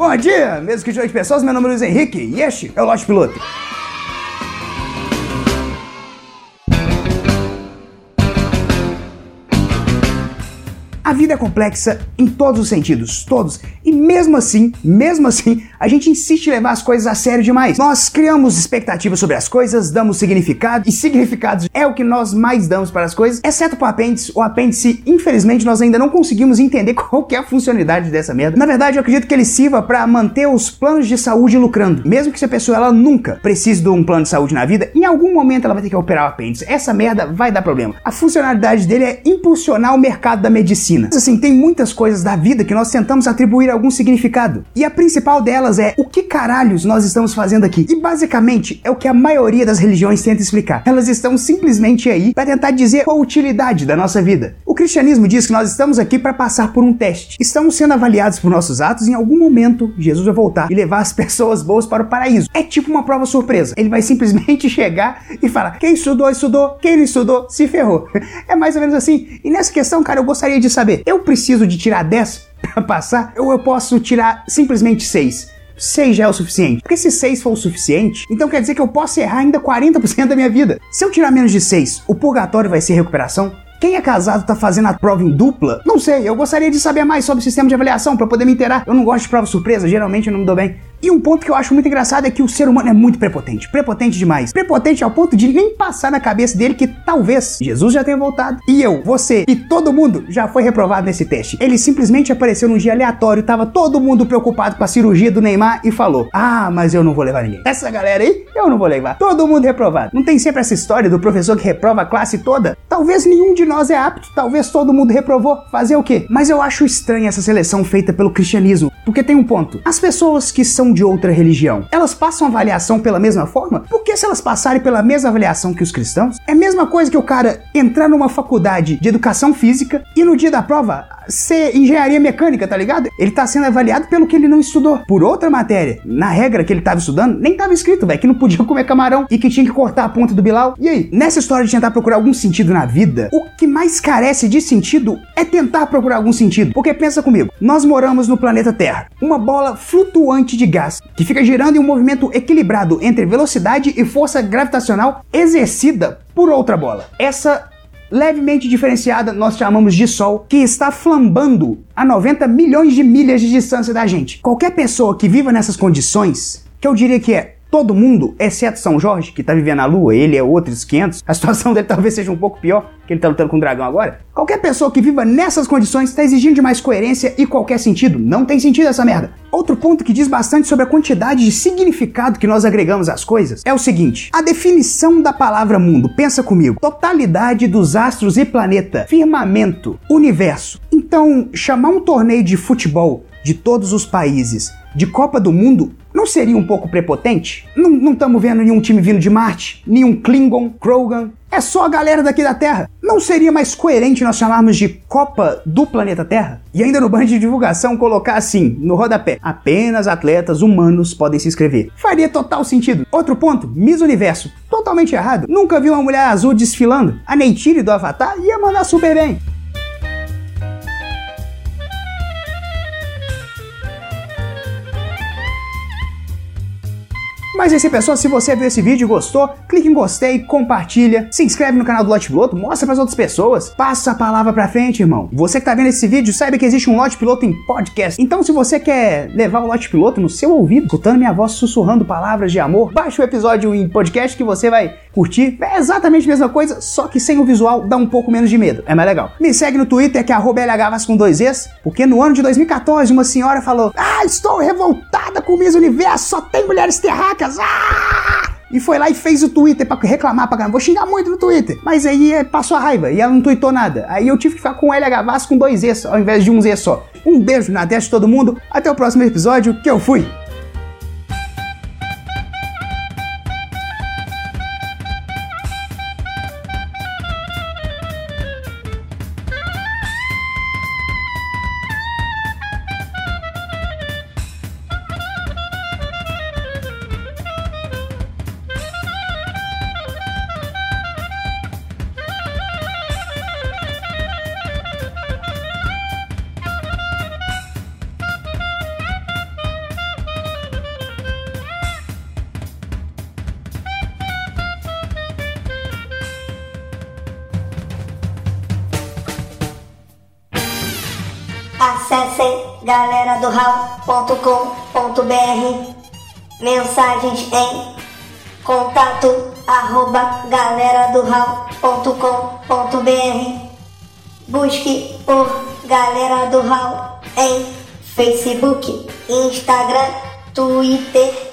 Bom dia, mesmo que de pessoas, meu nome é Luiz Henrique e este é o Lote Piloto. A vida é complexa em todos os sentidos, todos. E mesmo assim, mesmo assim, a gente insiste em levar as coisas a sério demais. Nós criamos expectativas sobre as coisas, damos significado, e significados é o que nós mais damos para as coisas, exceto para o apêndice. O apêndice, infelizmente, nós ainda não conseguimos entender qual é a funcionalidade dessa merda. Na verdade, eu acredito que ele sirva para manter os planos de saúde lucrando. Mesmo que se a pessoa ela nunca precise de um plano de saúde na vida, em algum momento ela vai ter que operar o apêndice. Essa merda vai dar problema. A funcionalidade dele é impulsionar o mercado da medicina. Mas assim, tem muitas coisas da vida que nós tentamos atribuir algum significado. E a principal delas é o que caralhos nós estamos fazendo aqui? E basicamente é o que a maioria das religiões tenta explicar. Elas estão simplesmente aí para tentar dizer qual a utilidade da nossa vida. O cristianismo diz que nós estamos aqui para passar por um teste. Estamos sendo avaliados por nossos atos em algum momento Jesus vai voltar e levar as pessoas boas para o paraíso. É tipo uma prova surpresa. Ele vai simplesmente chegar e falar: quem estudou, estudou, quem não estudou, se ferrou. É mais ou menos assim. E nessa questão, cara, eu gostaria de saber: eu preciso de tirar 10 para passar ou eu posso tirar simplesmente 6? 6 já é o suficiente. Porque se 6 for o suficiente, então quer dizer que eu posso errar ainda 40% da minha vida. Se eu tirar menos de 6, o purgatório vai ser recuperação? Quem é casado tá fazendo a prova em dupla? Não sei, eu gostaria de saber mais sobre o sistema de avaliação para poder me inteirar. Eu não gosto de prova surpresa, geralmente eu não me dou bem. E um ponto que eu acho muito engraçado é que o ser humano é muito prepotente. Prepotente demais. Prepotente ao ponto de nem passar na cabeça dele que talvez Jesus já tenha voltado. E eu, você e todo mundo já foi reprovado nesse teste. Ele simplesmente apareceu num dia aleatório, tava todo mundo preocupado com a cirurgia do Neymar e falou: Ah, mas eu não vou levar ninguém. Essa galera aí, eu não vou levar. Todo mundo reprovado. Não tem sempre essa história do professor que reprova a classe toda? Talvez nenhum de nós é apto, talvez todo mundo reprovou. Fazer o quê? Mas eu acho estranha essa seleção feita pelo cristianismo. Porque tem um ponto. As pessoas que são de outra religião, elas passam avaliação pela mesma forma? Porque se elas passarem pela mesma avaliação que os cristãos, é a mesma coisa que o cara entrar numa faculdade de educação física e no dia da prova ser engenharia mecânica, tá ligado? Ele tá sendo avaliado pelo que ele não estudou. Por outra matéria, na regra que ele tava estudando, nem tava escrito, velho, que não podia comer camarão e que tinha que cortar a ponta do Bilal. E aí, nessa história de tentar procurar algum sentido na vida, o que mais carece de sentido é tentar procurar algum sentido. Porque pensa comigo, nós moramos no planeta Terra, uma bola flutuante de gás que fica girando em um movimento equilibrado entre velocidade e força gravitacional exercida por outra bola. Essa levemente diferenciada nós chamamos de Sol, que está flambando a 90 milhões de milhas de distância da gente. Qualquer pessoa que viva nessas condições, que eu diria que é todo mundo, exceto São Jorge, que tá vivendo na Lua, ele é outros 500, a situação dele talvez seja um pouco pior, que ele tá lutando com o dragão agora. Qualquer pessoa que viva nessas condições está exigindo de mais coerência e qualquer sentido. Não tem sentido essa merda. Outro ponto que diz bastante sobre a quantidade de significado que nós agregamos às coisas é o seguinte: a definição da palavra mundo. Pensa comigo. Totalidade dos astros e planeta, firmamento, universo. Então, chamar um torneio de futebol de todos os países de Copa do Mundo não seria um pouco prepotente? Não estamos vendo nenhum time vindo de Marte, nenhum Klingon, Krogan. É só a galera daqui da Terra. Não seria mais coerente nós chamarmos de Copa do Planeta Terra? E ainda no banho de divulgação colocar assim, no rodapé: apenas atletas humanos podem se inscrever. Faria total sentido. Outro ponto: Miss Universo. Totalmente errado. Nunca vi uma mulher azul desfilando. A Neytiri do Avatar ia mandar super bem. Mas é isso aí, pessoal. Se você viu esse vídeo e gostou, clique em gostei, compartilha, se inscreve no canal do Lote Piloto, mostra para as outras pessoas, passa a palavra para frente, irmão. Você que tá vendo esse vídeo, saiba que existe um Lote Piloto em podcast. Então, se você quer levar o Lote Piloto no seu ouvido, escutando minha voz sussurrando palavras de amor, baixa o episódio em podcast que você vai curtir. É exatamente a mesma coisa, só que sem o visual dá um pouco menos de medo. É mais legal. Me segue no Twitter, que é LHVas com dois Es, porque no ano de 2014 uma senhora falou: Ah, estou revoltada com o Miss Universo, só tem mulheres terráqueas. Ah! E foi lá e fez o Twitter pra reclamar pra caramba. Vou xingar muito no Twitter. Mas aí é, passou a raiva e ela não tweetou nada. Aí eu tive que ficar com LH Vasco com dois Es ao invés de um Z só. Um beijo na testa de todo mundo. Até o próximo episódio, que eu fui. Galera do Mensagens em contato arroba galera do Busque por Galera do Hall em Facebook, Instagram, Twitter